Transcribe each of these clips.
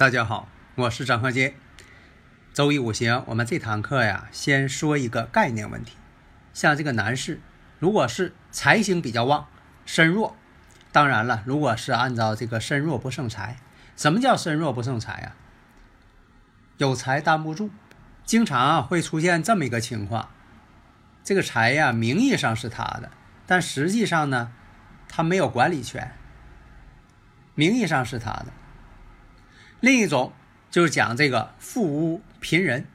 大家好，我是张鹤杰。周易五行，我们这堂课呀，先说一个概念问题。像这个男士，如果是财星比较旺，身弱，当然了，如果是按照这个身弱不胜财，什么叫身弱不胜财啊？有财担不住，经常会出现这么一个情况：这个财呀，名义上是他的，但实际上呢，他没有管理权。名义上是他的。另一种就是讲这个富屋贫人，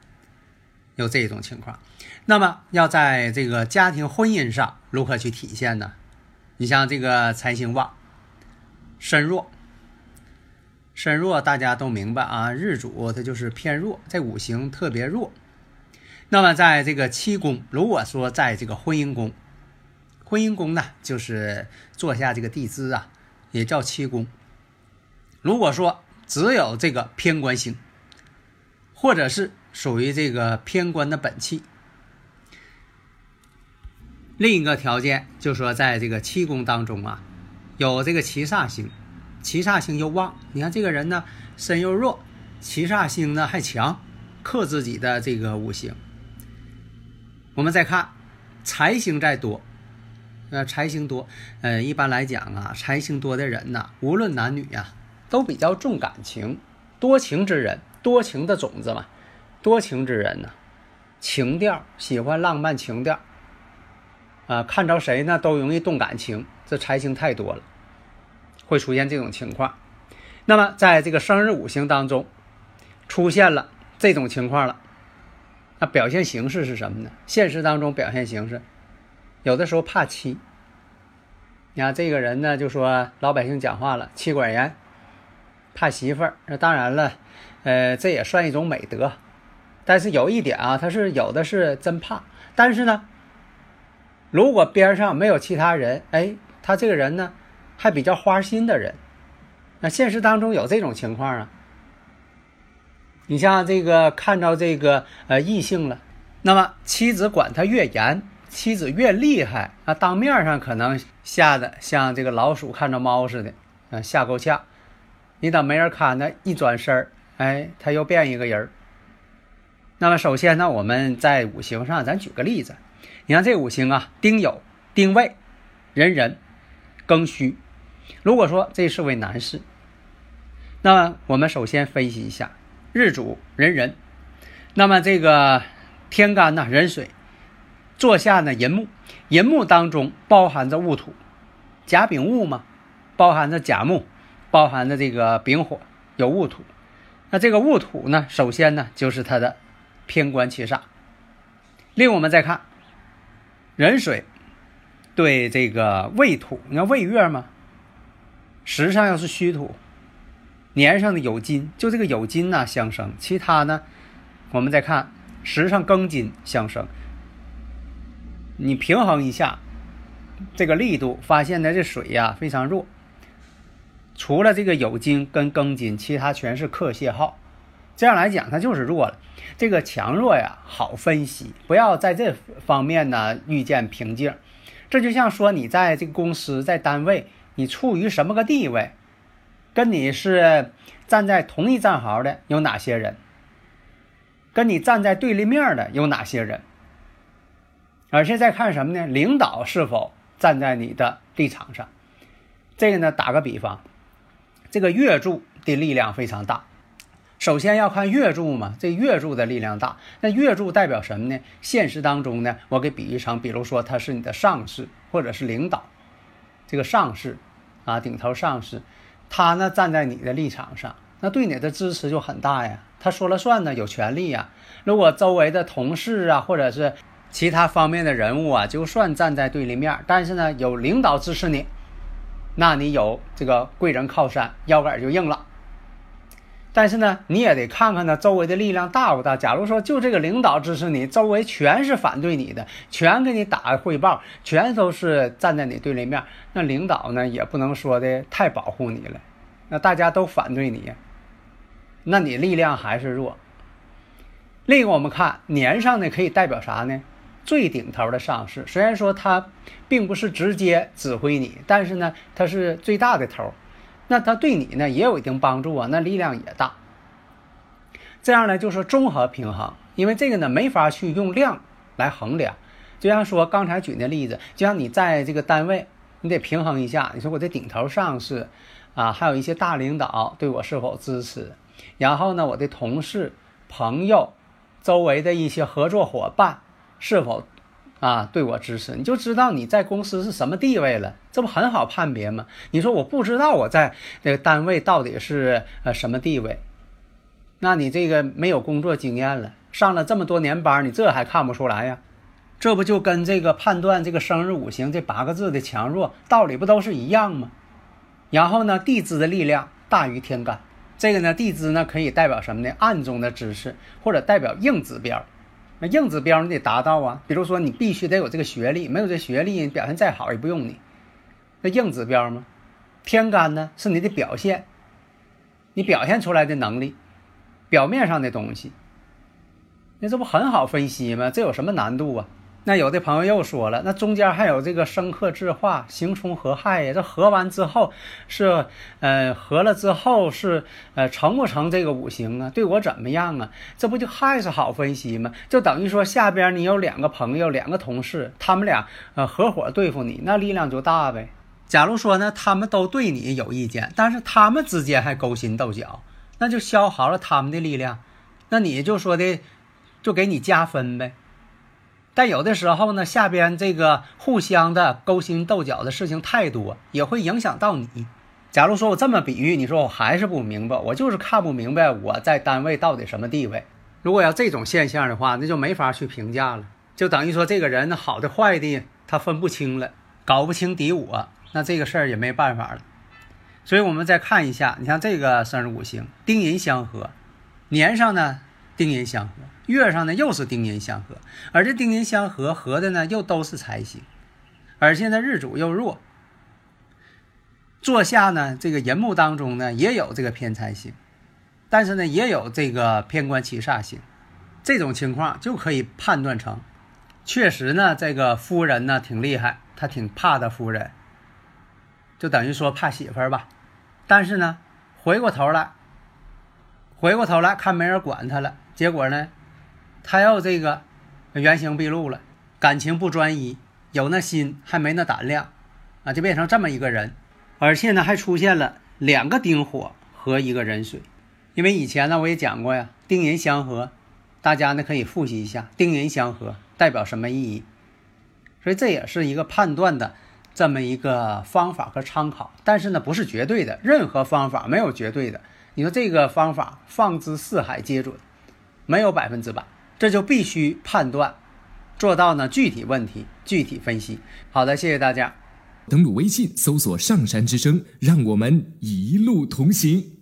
有这种情况。那么要在这个家庭婚姻上如何去体现呢？你像这个财星旺，身弱，身弱大家都明白啊，日主他就是偏弱，这五行特别弱。那么在这个七宫，如果说在这个婚姻宫，婚姻宫呢就是坐下这个地支啊，也叫七宫。如果说只有这个偏官星，或者是属于这个偏官的本气。另一个条件就是说，在这个七宫当中啊，有这个七煞星，七煞星又旺。你看这个人呢，身又弱，七煞星呢还强，克自己的这个五行。我们再看财星再多，呃，财星多，呃，一般来讲啊，财星多的人呢，无论男女呀。都比较重感情，多情之人，多情的种子嘛，多情之人呢，情调喜欢浪漫情调，啊，看着谁呢都容易动感情，这财星太多了，会出现这种情况。那么在这个生日五行当中，出现了这种情况了，那表现形式是什么呢？现实当中表现形式，有的时候怕妻。你看这个人呢，就说老百姓讲话了，妻管严。怕媳妇儿，那当然了，呃，这也算一种美德。但是有一点啊，他是有的是真怕。但是呢，如果边上没有其他人，哎，他这个人呢，还比较花心的人。那现实当中有这种情况啊。你像这个看到这个呃异性了，那么妻子管他越严，妻子越厉害，那当面上可能吓得像这个老鼠看着猫似的，啊，吓够呛。你等没人看呢，一转身儿，哎，他又变一个人。那么首先呢，我们在五行上，咱举个例子。你看这五行啊，丁酉、丁未、壬壬、庚戌。如果说这是位男士，那么我们首先分析一下日主壬壬，那么这个天干呢壬水，坐下呢寅木，寅木当中包含着戊土，甲丙戊嘛，包含着甲木。包含的这个丙火有戊土，那这个戊土呢，首先呢就是它的偏官七煞。另我们再看壬水对这个未土，你看未月吗？实上要是虚土，年上的有金，就这个有金呢相生，其他呢我们再看时上庚金相生，你平衡一下这个力度，发现呢这水呀非常弱。除了这个酉金跟庚金，其他全是克泄耗。这样来讲，它就是弱了。这个强弱呀，好分析，不要在这方面呢遇见瓶颈。这就像说你在这个公司、在单位，你处于什么个地位，跟你是站在同一战壕的有哪些人，跟你站在对立面的有哪些人，而且再看什么呢？领导是否站在你的立场上？这个呢，打个比方。这个月柱的力量非常大，首先要看月柱嘛，这月柱的力量大。那月柱代表什么呢？现实当中呢，我给比喻成，比如说他是你的上司或者是领导，这个上司啊，顶头上司，他呢站在你的立场上，那对你的支持就很大呀。他说了算呢，有权利呀。如果周围的同事啊，或者是其他方面的人物啊，就算站在对立面，但是呢，有领导支持你，那你有这个贵人靠山，腰杆就硬了。但是呢，你也得看看呢，周围的力量大不大。假如说就这个领导支持你，周围全是反对你的，全给你打汇报，全都是站在你对立面，那领导呢也不能说的太保护你了。那大家都反对你，那你力量还是弱。另一个，我们看年上呢，可以代表啥呢？最顶头的上司，虽然说他并不是直接指挥你，但是呢，他是最大的头。那他对你呢也有一定帮助啊，那力量也大。这样呢就是综合平衡，因为这个呢没法去用量来衡量。就像说刚才举那例子，就像你在这个单位，你得平衡一下。你说我的顶头上司啊，还有一些大领导对我是否支持？然后呢，我的同事、朋友、周围的一些合作伙伴是否？啊，对我支持，你就知道你在公司是什么地位了，这不很好判别吗？你说我不知道我在那个单位到底是呃什么地位，那你这个没有工作经验了，上了这么多年班，你这还看不出来呀？这不就跟这个判断这个生日五行这八个字的强弱道理不都是一样吗？然后呢，地支的力量大于天干，这个呢，地支呢可以代表什么呢？暗中的知识或者代表硬指标。那硬指标你得达到啊，比如说你必须得有这个学历，没有这学历，表现再好也不用你。那硬指标吗？天干呢是你的表现，你表现出来的能力，表面上的东西，那这不很好分析吗？这有什么难度啊？那有的朋友又说了，那中间还有这个生克制化、刑冲合害呀，这合完之后是，呃，合了之后是，呃，成不成这个五行啊？对我怎么样啊？这不就还是好分析吗？就等于说下边你有两个朋友、两个同事，他们俩呃合伙对付你，那力量就大呗。假如说呢，他们都对你有意见，但是他们之间还勾心斗角，那就消耗了他们的力量，那你就说的，就给你加分呗。但有的时候呢，下边这个互相的勾心斗角的事情太多，也会影响到你。假如说我这么比喻，你说我还是不明白，我就是看不明白我在单位到底什么地位。如果要这种现象的话，那就没法去评价了，就等于说这个人好的坏的他分不清了，搞不清敌我，那这个事儿也没办法了。所以我们再看一下，你像这个生日五行丁寅相合，年上呢丁寅相合。月上呢又是丁寅相合，而这丁寅相合合的呢又都是财星，而且呢日主又弱。坐下呢这个寅木当中呢也有这个偏财星，但是呢也有这个偏官七煞星，这种情况就可以判断成，确实呢这个夫人呢挺厉害，他挺怕的夫人，就等于说怕媳妇儿吧。但是呢回过头来，回过头来看没人管他了，结果呢？他要这个原形毕露了，感情不专一，有那心还没那胆量，啊，就变成这么一个人，而且呢还出现了两个丁火和一个壬水，因为以前呢我也讲过呀，丁寅相合，大家呢可以复习一下，丁寅相合代表什么意义，所以这也是一个判断的这么一个方法和参考，但是呢不是绝对的，任何方法没有绝对的，你说这个方法放之四海皆准，没有百分之百。这就必须判断，做到呢具体问题具体分析。好的，谢谢大家。登录微信搜索“上山之声”，让我们一路同行。